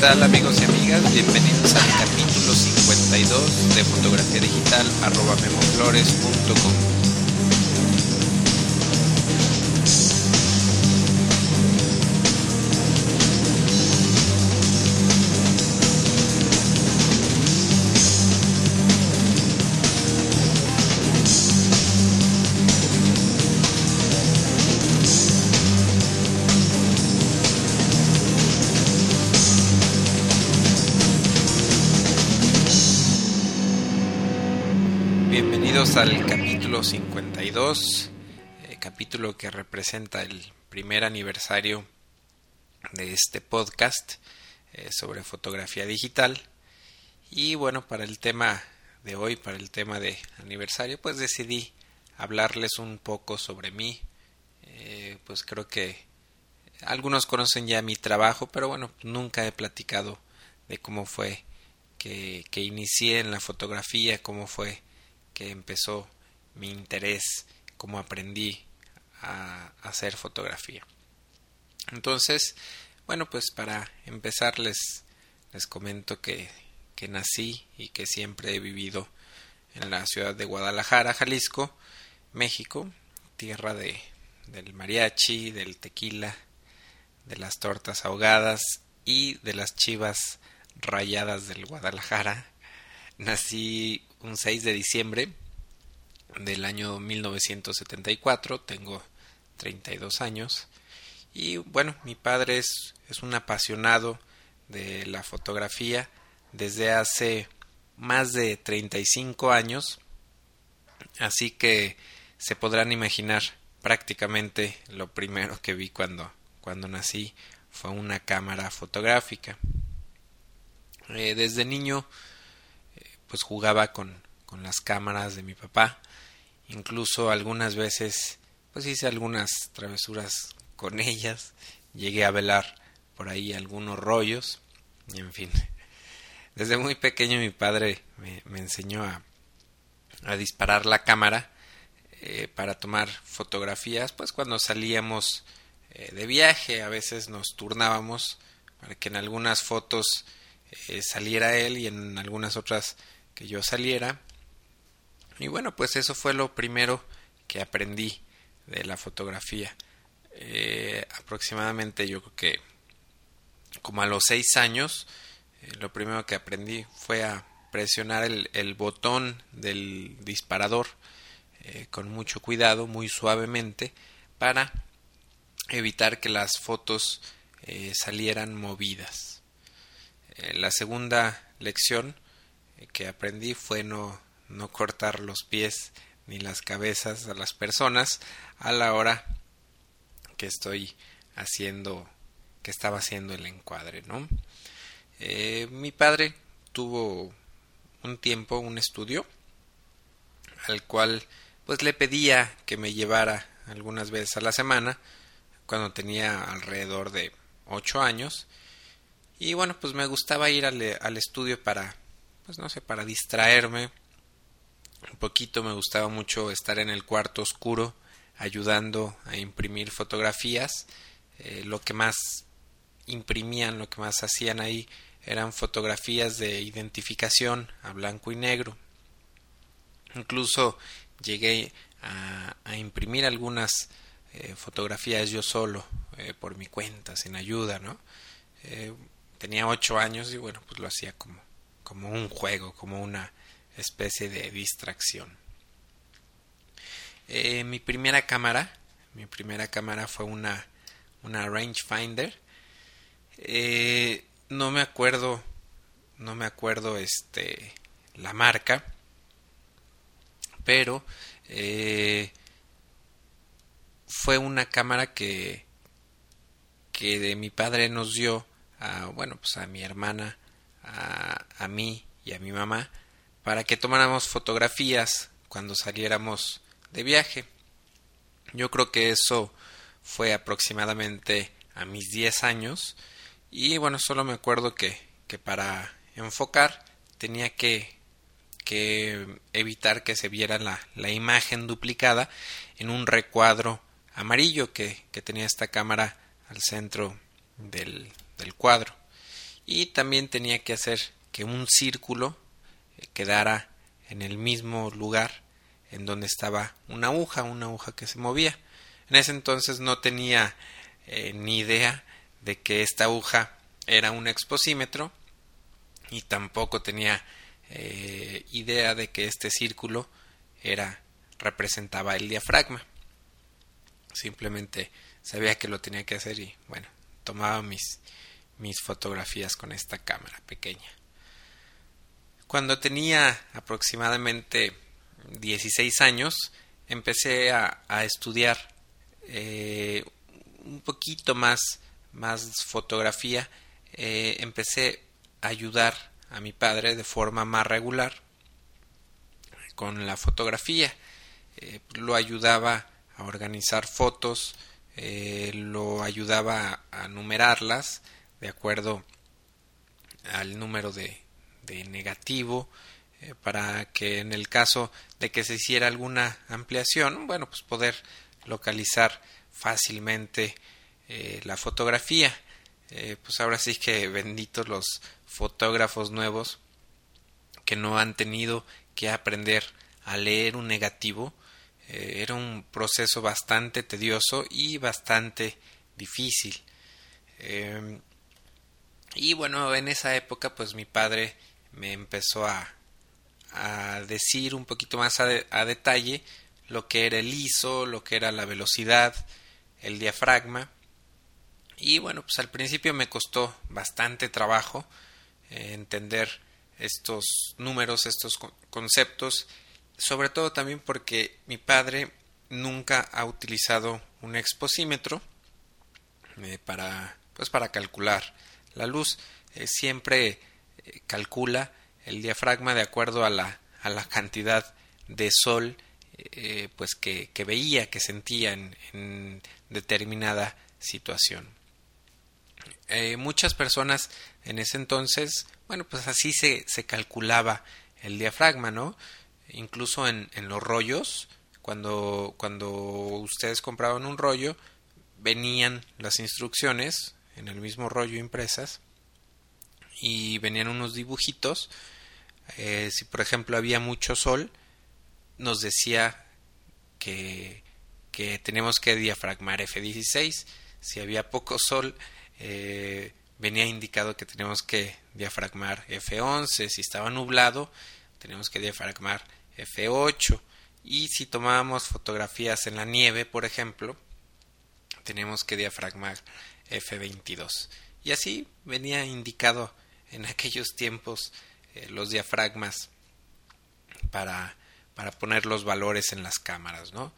tal amigos y amigas? Bienvenidos al capítulo 52 de fotografía digital arroba memoflores.com. Al capítulo 52, eh, capítulo que representa el primer aniversario de este podcast eh, sobre fotografía digital. Y bueno, para el tema de hoy, para el tema de aniversario, pues decidí hablarles un poco sobre mí. Eh, pues creo que algunos conocen ya mi trabajo, pero bueno, nunca he platicado de cómo fue que inicié en la fotografía, cómo fue que empezó mi interés, cómo aprendí a hacer fotografía. Entonces, bueno, pues para empezar les, les comento que, que nací y que siempre he vivido en la ciudad de Guadalajara, Jalisco, México, tierra de, del mariachi, del tequila, de las tortas ahogadas y de las chivas rayadas del Guadalajara. Nací un 6 de diciembre del año 1974, tengo 32 años y bueno, mi padre es, es un apasionado de la fotografía desde hace más de 35 años, así que se podrán imaginar prácticamente lo primero que vi cuando, cuando nací fue una cámara fotográfica. Eh, desde niño pues jugaba con, con las cámaras de mi papá. Incluso algunas veces pues hice algunas travesuras con ellas. Llegué a velar por ahí algunos rollos. En fin. Desde muy pequeño mi padre me, me enseñó a, a, disparar la cámara eh, para tomar fotografías. Pues cuando salíamos eh, de viaje a veces nos turnábamos para que en algunas fotos eh, saliera él y en algunas otras que yo saliera. Y bueno, pues eso fue lo primero que aprendí de la fotografía. Eh, aproximadamente yo creo que como a los seis años, eh, lo primero que aprendí fue a presionar el, botón del disparador eh, con mucho cuidado, muy suavemente, para evitar que las fotos salieran movidas. La segunda lección que aprendí fue no, no cortar los pies ni las cabezas a las personas a la hora que estoy haciendo que estaba haciendo el encuadre no eh, mi padre tuvo un tiempo un estudio al cual pues le pedía que me llevara algunas veces a la semana cuando tenía alrededor de ocho años y bueno pues me gustaba ir al, al estudio para pues no sé, para distraerme un poquito, me gustaba mucho estar en el cuarto oscuro ayudando a imprimir fotografías. Eh, lo que más imprimían, lo que más hacían ahí eran fotografías de identificación a blanco y negro. Incluso llegué a, imprimir algunas eh, fotografías yo solo, eh, por mi cuenta, sin ayuda, ¿no? Tenía ocho años y bueno, pues lo hacía como como un juego, como una especie de distracción. Eh, mi primera cámara, mi primera cámara fue una, una rangefinder. Eh, no me acuerdo, no me acuerdo este la marca, pero eh, fue una cámara que que de mi padre nos dio a bueno pues a mi hermana a, mí y a mi mamá para que tomáramos fotografías cuando saliéramos de viaje. Yo creo que eso fue aproximadamente a mis 10 años y bueno, solo me acuerdo que, que para enfocar tenía que, que evitar que se viera la, la, imagen duplicada en un recuadro amarillo que, que tenía esta cámara al centro del, del cuadro y también tenía que hacer que un círculo eh, quedara en el mismo lugar en donde estaba una aguja, una aguja que se movía. En ese entonces no tenía eh, ni idea de que esta aguja era un exposímetro y tampoco tenía eh, idea de que este círculo era representaba el diafragma. Simplemente sabía que lo tenía que hacer y bueno, tomaba mis, mis fotografías con esta cámara pequeña. Cuando tenía aproximadamente 16 años, empecé a, estudiar eh, un poquito más, más fotografía. Eh, empecé a ayudar a mi padre de forma más regular con la fotografía. Eh, lo ayudaba a organizar fotos, lo ayudaba a, a numerarlas de acuerdo al número de, de negativo eh, para que en el caso de que se hiciera alguna ampliación, bueno, pues poder localizar fácilmente eh, la fotografía. Eh, pues ahora sí que benditos los fotógrafos nuevos que no han tenido que aprender a leer un negativo. era un proceso bastante tedioso y bastante difícil. Y bueno, en esa época pues mi padre me empezó a, a decir un poquito más a, detalle lo que era el ISO, lo que era la velocidad, el diafragma. Y bueno, pues al principio me costó bastante trabajo eh, entender estos números, estos conceptos, sobre todo también porque mi padre nunca ha utilizado un exposímetro eh, para pues para calcular la luz. Eh, siempre calcula el diafragma de acuerdo a la, a la cantidad de sol eh, pues que, veía, que sentía en, determinada situación. Eh, muchas personas en ese entonces, bueno, pues así se, se calculaba el diafragma, ¿no? Incluso en, en los rollos, cuando, cuando ustedes compraban un rollo, venían las instrucciones en el mismo rollo impresas y venían unos dibujitos. Eh, si por ejemplo había mucho sol, nos decía que, que tenemos que diafragmar F16. Si había poco sol, eh, venía indicado que tenemos que diafragmar F11. Si estaba nublado, tenemos que diafragmar F8. Y si tomábamos fotografías en la nieve, por ejemplo, tenemos que diafragmar F22. Y así venía indicado en aquellos tiempos eh, los diafragmas para, para poner los valores en las cámaras, ¿no?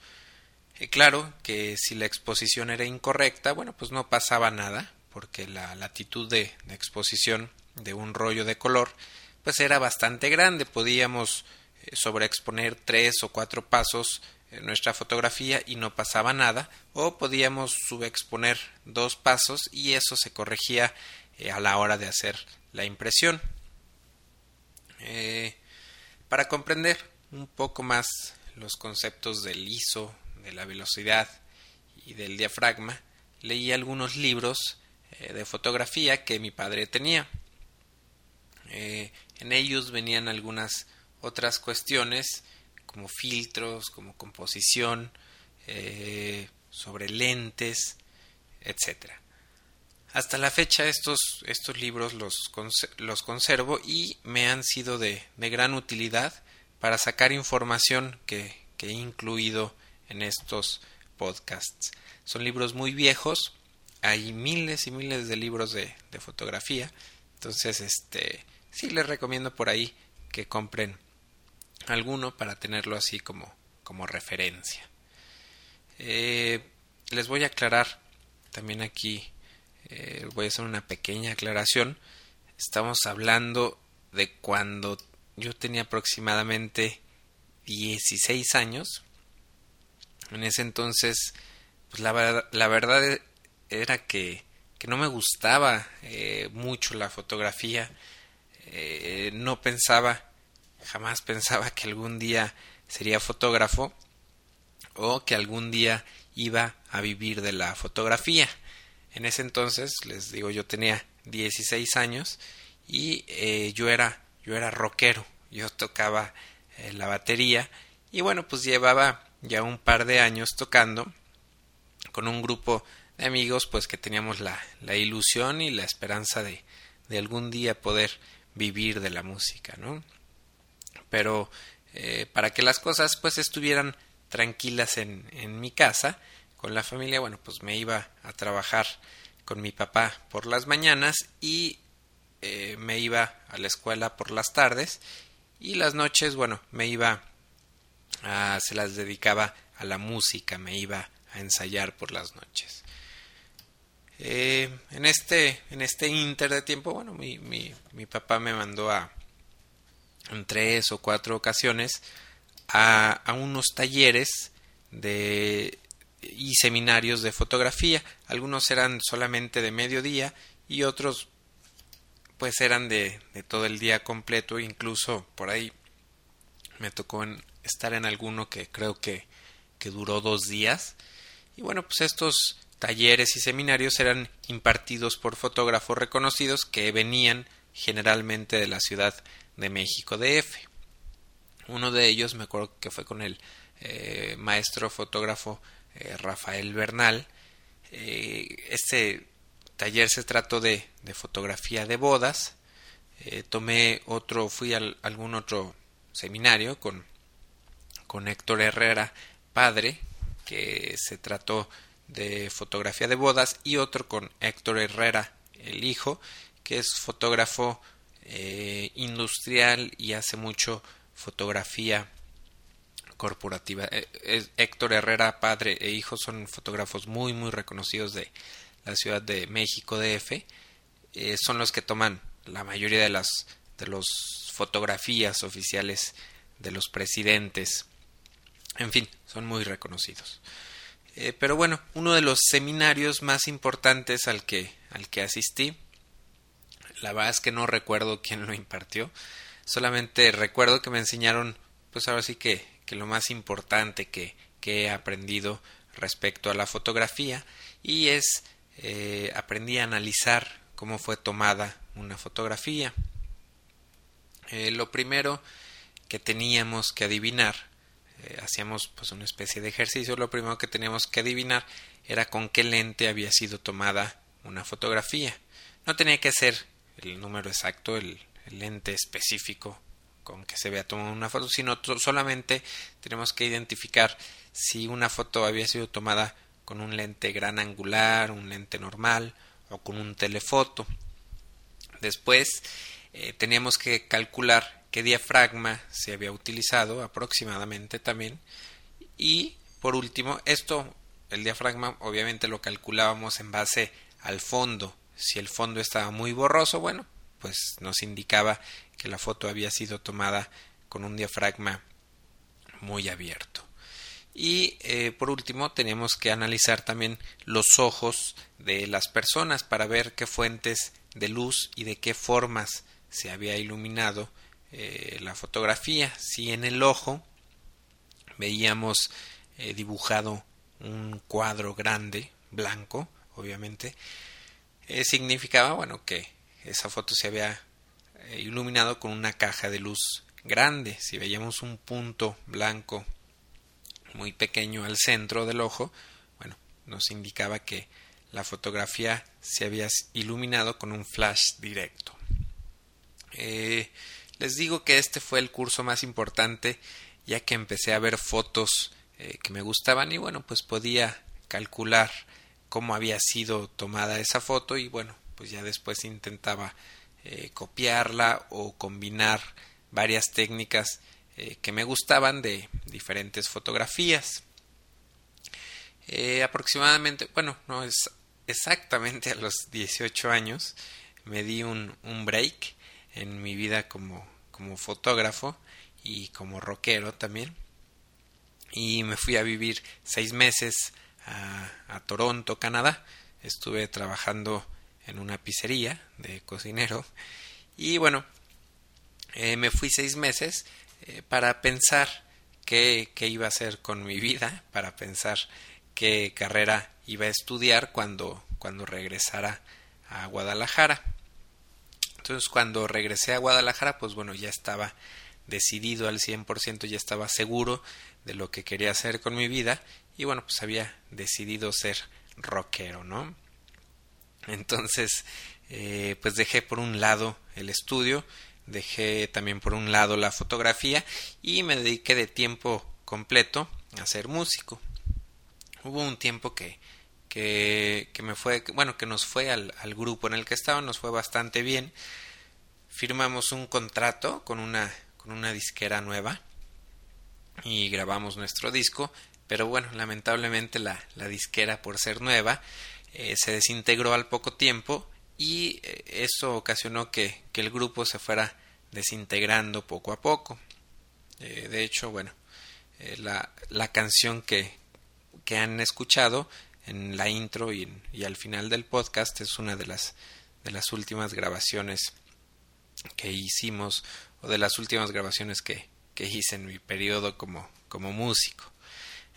Eh, claro que si la exposición era incorrecta, bueno, pues no pasaba nada, porque la latitud de, exposición de un rollo de color, pues era bastante grande, podíamos eh, sobreexponer tres o cuatro pasos nuestra fotografía y no pasaba nada, o podíamos subexponer dos pasos y eso se corregía a la hora de hacer la impresión. Eh, para comprender un poco más los conceptos del ISO, de la velocidad y del diafragma, leí algunos libros eh, de fotografía que mi padre tenía. Eh, en ellos venían algunas otras cuestiones como filtros, como composición, sobre lentes, etcétera. Hasta la fecha estos, estos libros los, los conservo y me han sido de, de gran utilidad para sacar información que, que, he incluido en estos podcasts. Son libros muy viejos, hay miles y miles de libros de, de fotografía, entonces este sí les recomiendo por ahí que compren alguno para tenerlo así como, como referencia. Eh, les voy a aclarar también aquí eh, voy a hacer una pequeña aclaración. Estamos hablando de cuando yo tenía aproximadamente 16 años. En ese entonces, pues la, la verdad era que, que, no me gustaba eh, mucho la fotografía. No pensaba, jamás pensaba que algún día sería fotógrafo o que algún día iba a vivir de la fotografía. En ese entonces, les digo, yo tenía 16 años y eh, yo era yo era rockero, yo tocaba eh, la batería y bueno, pues llevaba ya un par de años tocando con un grupo de amigos pues que teníamos la, la ilusión y la esperanza de, de algún día poder vivir de la música, ¿no? Pero eh, para que las cosas pues estuvieran tranquilas en, en mi casa, con la familia, bueno, pues me iba a trabajar con mi papá por las mañanas y eh, me iba a la escuela por las tardes y las noches, bueno, me iba a, se las dedicaba a la música, me iba a ensayar por las noches. Eh, en este en este inter de tiempo, bueno, mi, mi, mi papá me mandó a en tres o cuatro ocasiones a, a unos talleres de y seminarios de fotografía. Algunos eran solamente de mediodía y otros pues eran de, de todo el día completo. Incluso por ahí me tocó estar en alguno que creo que, que duró dos días. Y bueno, pues estos talleres y seminarios eran impartidos por fotógrafos reconocidos que venían generalmente de la Ciudad de México DF. Uno de ellos me acuerdo que fue con el eh, maestro fotógrafo eh, Rafael Bernal. Eh, este taller se trató de, de fotografía de bodas. Tomé otro, fui a algún otro seminario con, con Héctor Herrera, padre, que se trató de fotografía de bodas, y otro con Héctor Herrera, el hijo, que es fotógrafo eh, industrial y hace mucho fotografía corporativa. Eh, Héctor Herrera, padre e hijo, son fotógrafos muy, muy reconocidos de la Ciudad de México DF. Eh, son los que toman la mayoría de las de las fotografías oficiales de los presidentes. En fin, son muy reconocidos. Pero bueno, uno de los seminarios más importantes al que, al que asistí, la verdad es que no recuerdo quién lo impartió, solamente recuerdo que me enseñaron, pues ahora sí que que lo más importante que, que he aprendido respecto a la fotografía y es eh, aprendí a analizar cómo fue tomada una fotografía. Eh, lo primero que teníamos que adivinar, eh, hacíamos pues una especie de ejercicio, lo primero que teníamos que adivinar era con qué lente había sido tomada una fotografía. No tenía que ser el número exacto, el, el lente específico con que se vea tomada una foto, sino solamente tenemos que identificar si una foto había sido tomada con un lente gran angular, un lente normal o con un telefoto. Después eh, teníamos que calcular qué diafragma se había utilizado aproximadamente también y por último esto el diafragma obviamente lo calculábamos en base al fondo si el fondo estaba muy borroso bueno pues nos indicaba que la foto había sido tomada con un diafragma muy abierto. Y eh, por último tenemos que analizar también los ojos de las personas para ver qué fuentes de luz y de qué formas se había iluminado eh, la fotografía. Si en el ojo veíamos eh, dibujado un cuadro grande, blanco, obviamente, significaba bueno que esa foto se había eh, iluminado con una caja de luz grande. Si veíamos un punto blanco muy pequeño al centro del ojo, bueno, nos indicaba que la fotografía se había iluminado con un flash directo. Eh, les digo que este fue el curso más importante ya que empecé a ver fotos eh, que me gustaban y bueno, pues podía calcular cómo había sido tomada esa foto y bueno, pues ya después intentaba eh, copiarla o combinar varias técnicas eh, que me gustaban de diferentes fotografías. Eh, aproximadamente, bueno, no es exactamente a los 18 años me di un, un break en mi vida como, como fotógrafo y como rockero también. Y me fui a vivir seis meses a, Toronto, Canadá. Estuve trabajando en una pizzería de cocinero y bueno eh, me fui seis meses eh, para pensar qué, qué, iba a hacer con mi vida para pensar qué carrera iba a estudiar cuando cuando regresara a Guadalajara. Entonces cuando regresé a Guadalajara, pues bueno, ya estaba decidido al 100%, ya estaba seguro de lo que quería hacer con mi vida y bueno, pues había decidido ser rockero, ¿no? Entonces, eh, pues dejé por un lado el estudio, dejé también por un lado la fotografía y me dediqué de tiempo completo a ser músico. Hubo un tiempo que, que, que me fue, bueno, que nos fue al, al grupo en el que estaba, nos fue bastante bien. Firmamos un contrato con una, con una disquera nueva y grabamos nuestro disco, pero bueno, lamentablemente la, la disquera por ser nueva eh, se desintegró al poco tiempo y eh, eso ocasionó que, que, el grupo se fuera desintegrando poco a poco. Eh, de hecho, bueno, la, la, canción que, que, han escuchado en la intro y, y, al final del podcast es una de las, de las últimas grabaciones que hicimos o de las últimas grabaciones que, que hice en mi periodo como, como músico.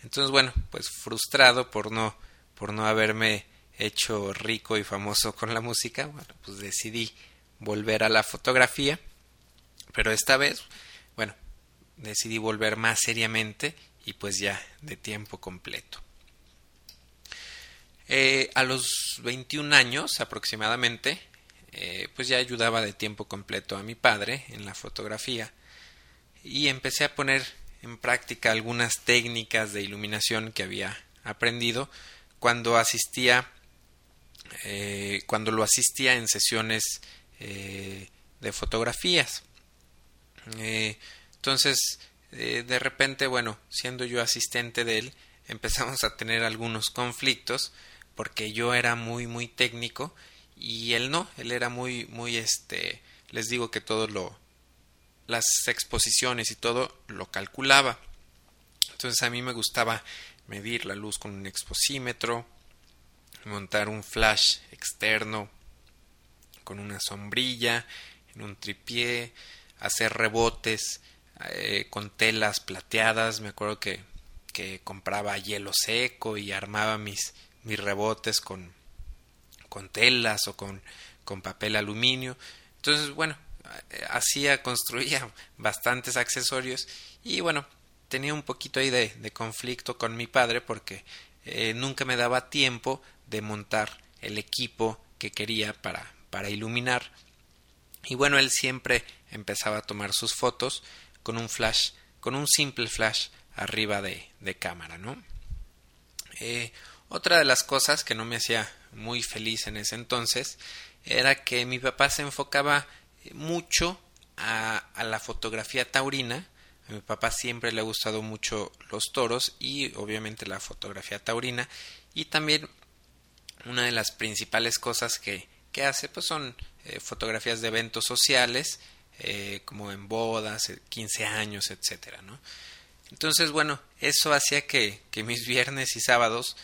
Entonces, bueno, pues frustrado por no, por no haberme hecho rico y famoso con la música, bueno, pues decidí volver a la fotografía, pero esta vez, bueno, decidí volver más seriamente y pues ya de tiempo completo. Eh, a los 21 años aproximadamente, eh, pues ya ayudaba de tiempo completo a mi padre en la fotografía y empecé a poner en práctica algunas técnicas de iluminación que había aprendido cuando asistía eh, cuando lo asistía en sesiones eh, de fotografías. Eh, entonces, de repente, bueno, siendo yo asistente de él, empezamos a tener algunos conflictos porque yo era muy, muy técnico y él no, él era muy, muy, este, les digo que todo lo, las exposiciones y todo lo calculaba. Entonces a mí me gustaba medir la luz con un exposímetro, montar un flash externo con una sombrilla, en un tripié, hacer rebotes eh, con telas plateadas. Me acuerdo que, que compraba hielo seco y armaba mis, mis rebotes con, con telas o con, con papel aluminio. Entonces, bueno, hacía, construía bastantes accesorios y bueno, tenía un poquito ahí de, conflicto con mi padre porque eh, nunca me daba tiempo de montar el equipo que quería para, para iluminar. Y bueno, él siempre empezaba a tomar sus fotos con un flash, con un simple flash arriba de, de cámara, ¿no? Eh, otra de las cosas que no me hacía muy feliz en ese entonces era que mi papá se enfocaba mucho a, la fotografía taurina. A mi papá siempre le ha gustado mucho los toros y obviamente la fotografía taurina y también una de las principales cosas que, que hace pues son eh, fotografías de eventos sociales eh, como en bodas, 15 eh, años, etcétera, ¿no? Entonces, bueno, eso hacía que, que mis viernes y sábados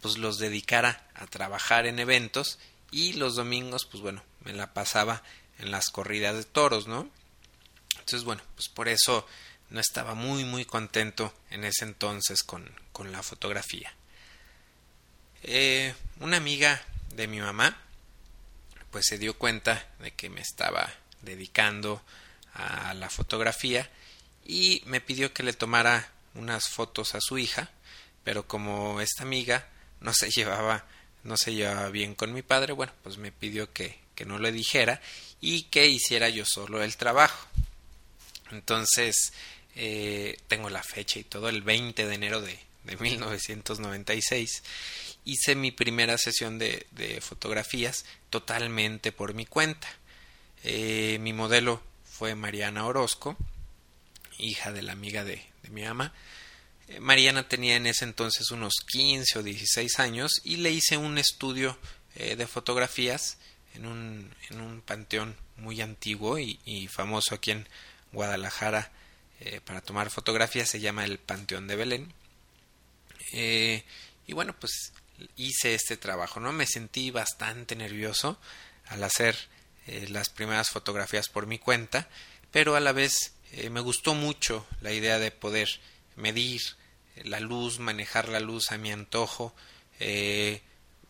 pues los dedicara a trabajar en eventos y los domingos, pues bueno, me la pasaba en las corridas de toros, ¿no? Entonces, bueno, pues por eso no estaba muy, muy contento en ese entonces con, con la fotografía. Eh, una amiga de mi mamá pues se dio cuenta de que me estaba dedicando a la fotografía y me pidió que le tomara unas fotos a su hija, pero como esta amiga no se llevaba no se llevaba bien con mi padre, bueno, pues me pidió que, que no le dijera y que hiciera yo solo el trabajo. Entonces, eh, tengo la fecha y todo, el 20 de enero de, de 1996 hice mi primera sesión de, de fotografías totalmente por mi cuenta. Eh, mi modelo fue Mariana Orozco, hija de la amiga de, de mi ama. Eh, Mariana tenía en ese entonces unos 15 o 16 años y le hice un estudio de fotografías en un, en un panteón muy antiguo y, y famoso aquí en Guadalajara para tomar fotografías, se llama el Panteón de Belén. y bueno, pues hice este trabajo, ¿no? Me sentí bastante nervioso al hacer eh, las primeras fotografías por mi cuenta, pero a la vez eh, me gustó mucho la idea de poder medir la luz, manejar la luz a mi antojo, eh,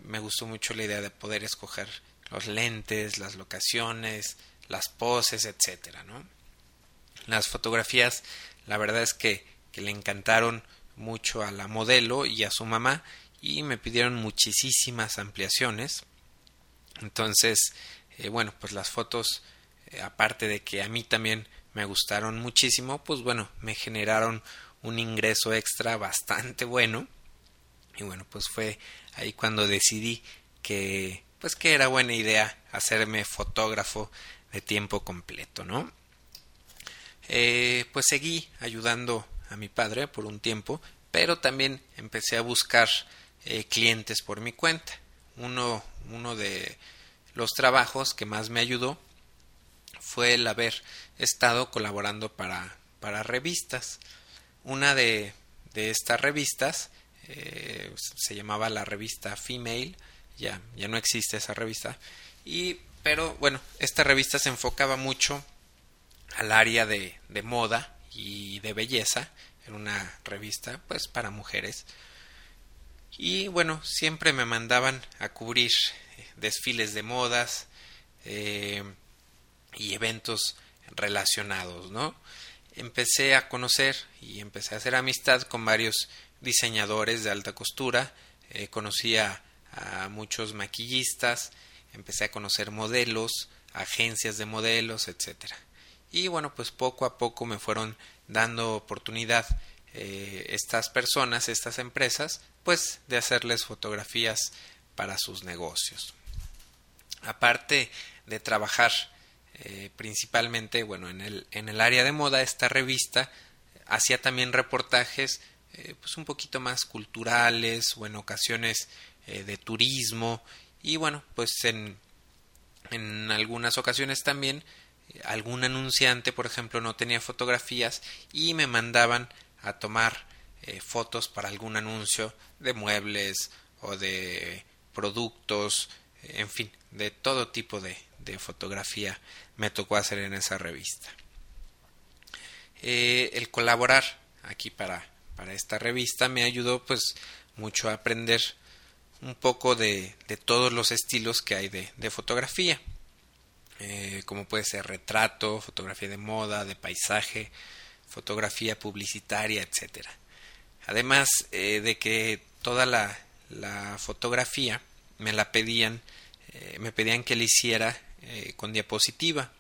me gustó mucho la idea de poder escoger los lentes, las locaciones, las poses, etcétera, ¿no? Las fotografías, la verdad es que, que le encantaron mucho a la modelo y a su mamá y me pidieron muchísimas ampliaciones. Entonces, eh, bueno, pues las fotos, eh, aparte de que a mí también me gustaron muchísimo, pues bueno, me generaron un ingreso extra bastante bueno. Y bueno, pues fue ahí cuando decidí que pues que era buena idea hacerme fotógrafo de tiempo completo, ¿no? Eh, pues seguí ayudando a mi padre por un tiempo, pero también empecé a buscar eh, clientes por mi cuenta. Uno, uno de los trabajos que más me ayudó fue el haber estado colaborando para, para revistas. Una de, de estas revistas eh, se llamaba la revista Female, ya, ya no existe esa revista, y, pero bueno, esta revista se enfocaba mucho al área de, de moda y de belleza, era una revista pues para mujeres, y bueno, siempre me mandaban a cubrir eh, desfiles de modas eh, y eventos relacionados, ¿no? Empecé a conocer y empecé a hacer amistad con varios diseñadores de alta costura, eh, conocí a, muchos maquillistas, empecé a conocer modelos, agencias de modelos, etcétera. Y bueno, pues poco a poco me fueron dando oportunidad eh, estas personas, estas empresas, pues de hacerles fotografías para sus negocios. Aparte de trabajar eh, principalmente, bueno, en el, en el área de moda, esta revista hacía también reportajes eh, pues un poquito más culturales o en ocasiones de turismo y bueno, pues en, en algunas ocasiones también algún anunciante, por ejemplo, no tenía fotografías y me mandaban a tomar eh, fotos para algún anuncio de muebles o de productos, en fin, de todo tipo de, de fotografía me tocó hacer en esa revista. Eh, el colaborar aquí para, para esta revista me ayudó pues mucho a aprender un poco de, de todos los estilos que hay de, de fotografía, eh, como puede ser retrato, fotografía de moda, de paisaje, fotografía publicitaria, etcétera. Además eh, de que toda la, la, fotografía me la pedían, eh, me pedían que la hiciera con diapositiva.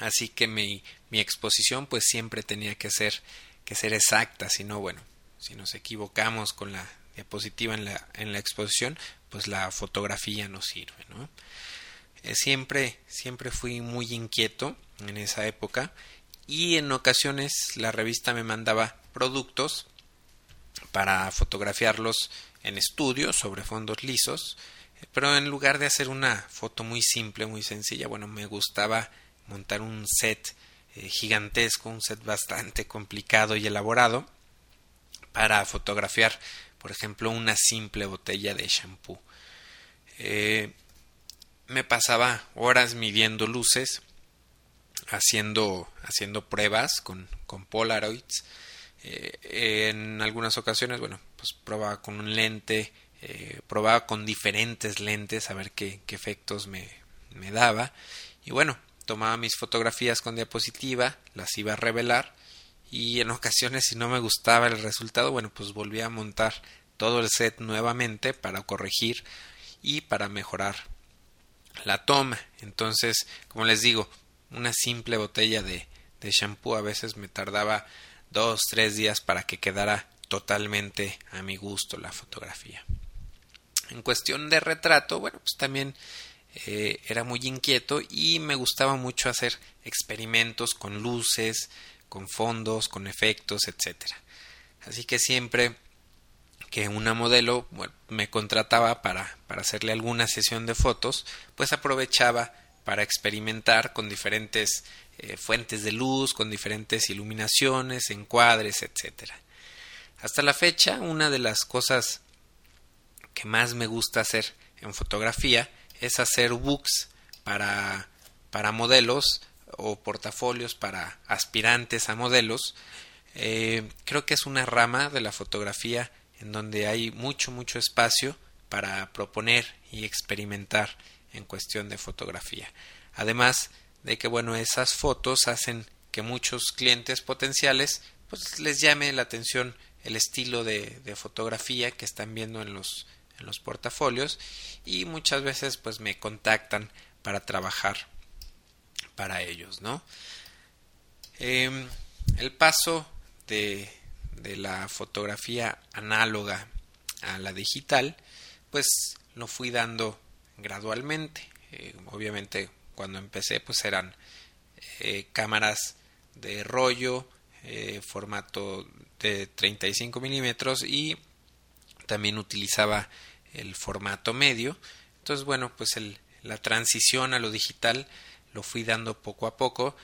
Así que mi, mi, exposición pues siempre tenía que ser, que ser exacta, si no, bueno, si nos equivocamos con la diapositiva en la, en la exposición, pues la fotografía no sirve, ¿no? siempre, siempre fui muy inquieto en esa época y en ocasiones la revista me mandaba productos para fotografiarlos en estudio sobre fondos lisos, pero en lugar de hacer una foto muy simple, muy sencilla, bueno, me gustaba montar un set eh, gigantesco, un set bastante complicado y elaborado para fotografiar, por ejemplo, una simple botella de shampoo. Eh, me pasaba horas midiendo luces haciendo, haciendo pruebas con, con Polaroids. Eh, en algunas ocasiones, bueno, pues probaba con un lente, eh, probaba con diferentes lentes a ver qué, qué efectos me, me, daba. Y bueno, tomaba mis fotografías con diapositiva, las iba a revelar y en ocasiones si no me gustaba el resultado, bueno, pues volvía a montar todo el set nuevamente para corregir y para mejorar la toma. Entonces, como les digo, una simple botella de, de shampoo a veces me tardaba dos, tres días para que quedara totalmente a mi gusto la fotografía. En cuestión de retrato, bueno, pues también eh, era muy inquieto y me gustaba mucho hacer experimentos con luces, con fondos, con efectos, etcétera. Así que siempre que una modelo me contrataba para, para hacerle alguna sesión de fotos, pues aprovechaba para experimentar con diferentes eh, fuentes de luz, con diferentes iluminaciones, encuadres, etc. Hasta la fecha, una de las cosas que más me gusta hacer en fotografía es hacer books para, para modelos o portafolios para aspirantes a modelos. Eh, creo que es una rama de la fotografía en donde hay mucho, mucho espacio para proponer y experimentar en cuestión de fotografía. Además de que bueno, esas fotos hacen que muchos clientes potenciales pues les llame la atención el estilo de, de fotografía que están viendo en los, en los portafolios y muchas veces pues me contactan para trabajar para ellos, ¿no? Em, el paso de, la fotografía análoga a la digital, pues lo fui dando gradualmente. Eh, obviamente cuando empecé pues eran eh, cámaras de rollo, eh, formato de 35 milímetros y también utilizaba el formato medio. Entonces bueno pues el, la transición a lo digital lo fui dando poco a poco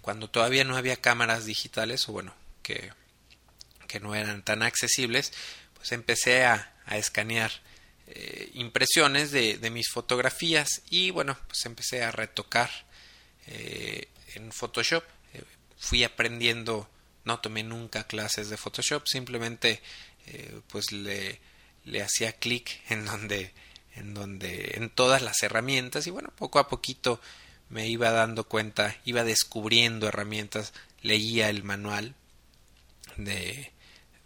cuando todavía no había cámaras digitales o bueno que, que no eran tan accesibles pues empecé a, a escanear eh, impresiones de, de, mis fotografías y bueno pues empecé a retocar eh, en Photoshop. Eh, fui aprendiendo no tomé nunca clases de Photoshop simplemente eh, pues le, le hacía clic en donde en donde en todas las herramientas y bueno poco a poquito me iba dando cuenta iba descubriendo herramientas leía el manual de,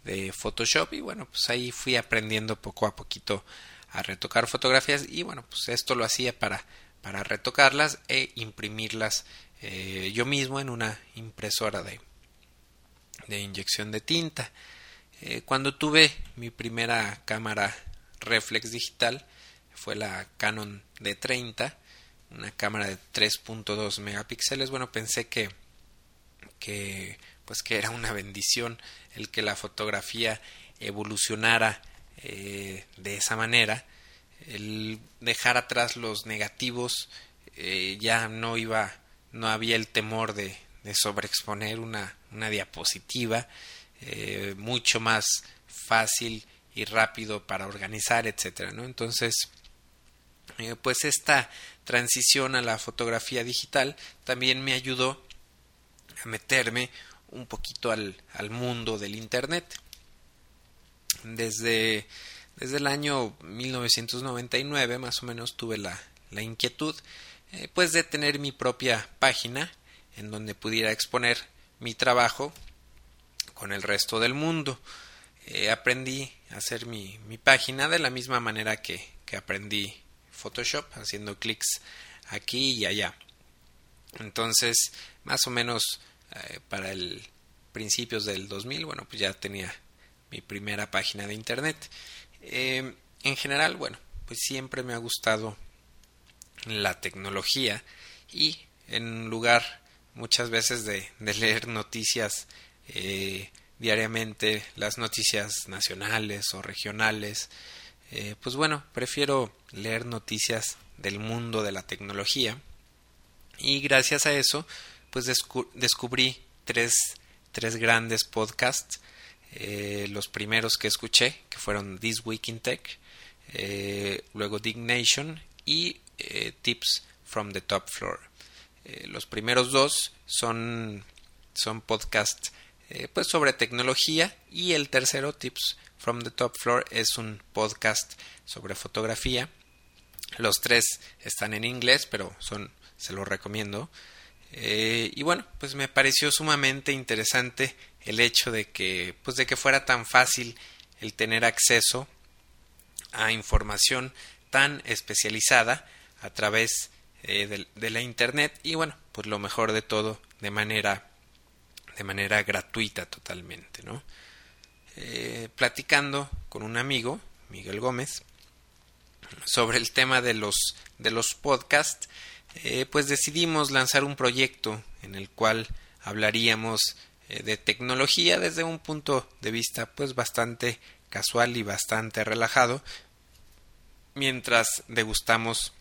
de Photoshop y bueno pues ahí fui aprendiendo poco a poquito a retocar fotografías y bueno pues esto lo hacía para para retocarlas e imprimirlas eh, yo mismo en una impresora de, de inyección de tinta. Eh, cuando tuve mi primera cámara reflex digital fue la Canon D30 una cámara de 3.2 megapíxeles bueno pensé que que pues que era una bendición el que la fotografía evolucionara eh, de esa manera, el dejar atrás los negativos, eh, ya no iba, no había el temor de, sobreexponer una, una diapositiva, eh, mucho más fácil y rápido para organizar, etcétera, ¿no? Entonces, eh, pues esta transición a la fotografía digital también me ayudó a meterme un poquito al, mundo del Internet desde, desde el año 1999 más o menos tuve la, la inquietud eh, pues de tener mi propia página en donde pudiera exponer mi trabajo con el resto del mundo. Eh, aprendí a hacer mi, mi, página de la misma manera que, que aprendí Photoshop, haciendo clics aquí y allá. Entonces, más o menos eh, para el principios del 2000, bueno, pues ya tenía mi primera página de internet. Eh, en general, bueno, pues siempre me ha gustado la tecnología y en lugar muchas veces de, de leer noticias eh, diariamente, las noticias nacionales o regionales, eh, pues bueno, prefiero leer noticias del mundo de la tecnología y gracias a eso pues descu descubrí tres, tres grandes podcasts eh, los primeros que escuché, que fueron This Week in Tech, eh, luego Dignation y eh, Tips from the Top Floor. Los primeros dos son, son podcasts eh, pues sobre tecnología y el tercero, Tips from the Top Floor, es un podcast sobre fotografía. Los tres están en inglés, pero son, se los recomiendo. Eh, y bueno, pues me pareció sumamente interesante el hecho de que, pues de que fuera tan fácil el tener acceso a información tan especializada a través eh, de, de, la internet y bueno, pues lo mejor de todo de manera de manera gratuita totalmente, ¿no? Eh, platicando con un amigo, Miguel Gómez, sobre el tema de los de los podcasts, eh, pues decidimos lanzar un proyecto en el cual hablaríamos eh, de tecnología desde un punto de vista pues bastante casual y bastante relajado mientras degustamos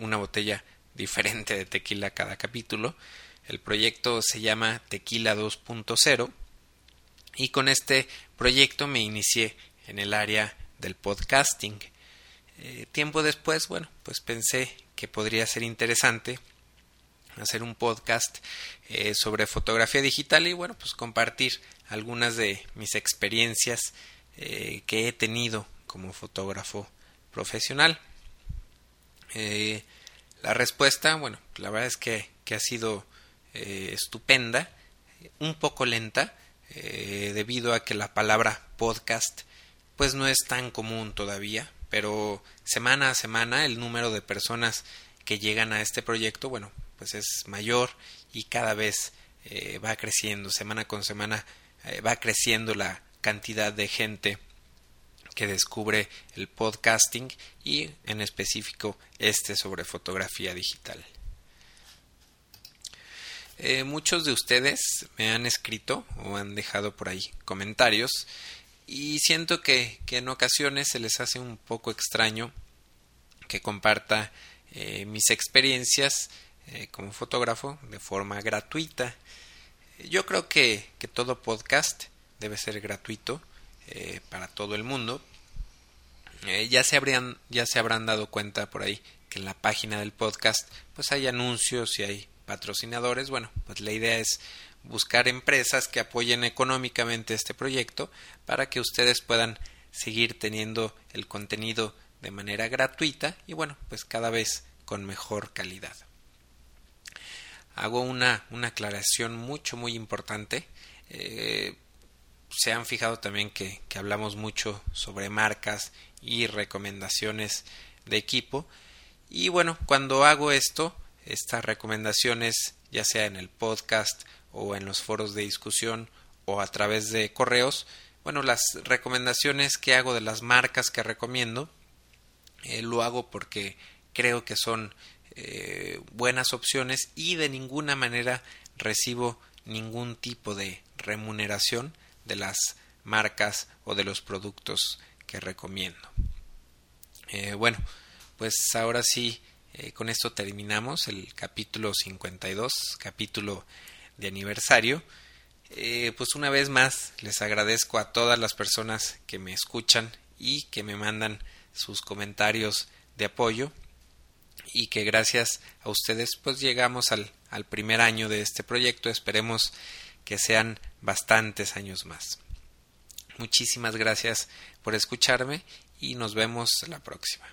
una botella diferente de tequila cada capítulo. El proyecto se llama Tequila 2.0 y con este proyecto me inicié en el área del podcasting. Eh, tiempo después, bueno, pues pensé que podría ser interesante hacer un podcast eh, sobre fotografía digital y bueno, pues compartir algunas de mis experiencias eh, que he tenido como fotógrafo profesional. La respuesta, bueno, la verdad es que, ha sido eh, estupenda, un poco lenta, eh, debido a que la palabra podcast pues no es tan común todavía, pero semana a semana el número de personas que llegan a este proyecto, bueno, pues es mayor y cada vez va creciendo, semana con semana va creciendo la cantidad de gente que descubre el podcasting y en específico este sobre fotografía digital. Eh, muchos de ustedes me han escrito o han dejado por ahí comentarios y siento que, en ocasiones se les hace un poco extraño que comparta eh, mis experiencias eh, como fotógrafo de forma gratuita. Yo creo que, que todo podcast debe ser gratuito eh, para todo el mundo. Eh, ya, se habrían, ya se habrán dado cuenta por ahí que en la página del podcast pues hay anuncios y hay patrocinadores. Bueno, pues la idea es buscar empresas que apoyen económicamente este proyecto para que ustedes puedan seguir teniendo el contenido de manera gratuita y bueno, pues cada vez con mejor calidad. Hago una, una aclaración mucho muy importante. Eh, se han fijado también que, hablamos mucho sobre marcas y recomendaciones de equipo. Y bueno, cuando hago esto, estas recomendaciones, ya sea en el podcast o en los foros de discusión o a través de correos, bueno, las recomendaciones que hago de las marcas que recomiendo, eh, lo hago porque creo que son eh, buenas opciones y de ninguna manera recibo ningún tipo de remuneración de las marcas o de los productos que recomiendo. Eh, bueno, pues ahora sí, eh, con esto terminamos el capítulo 52, capítulo de aniversario. Eh, pues una vez más les agradezco a todas las personas que me escuchan y que me mandan sus comentarios de apoyo y que gracias a ustedes pues llegamos al, al primer año de este proyecto esperemos que sean bastantes años más. Muchísimas gracias por escucharme y nos vemos la próxima.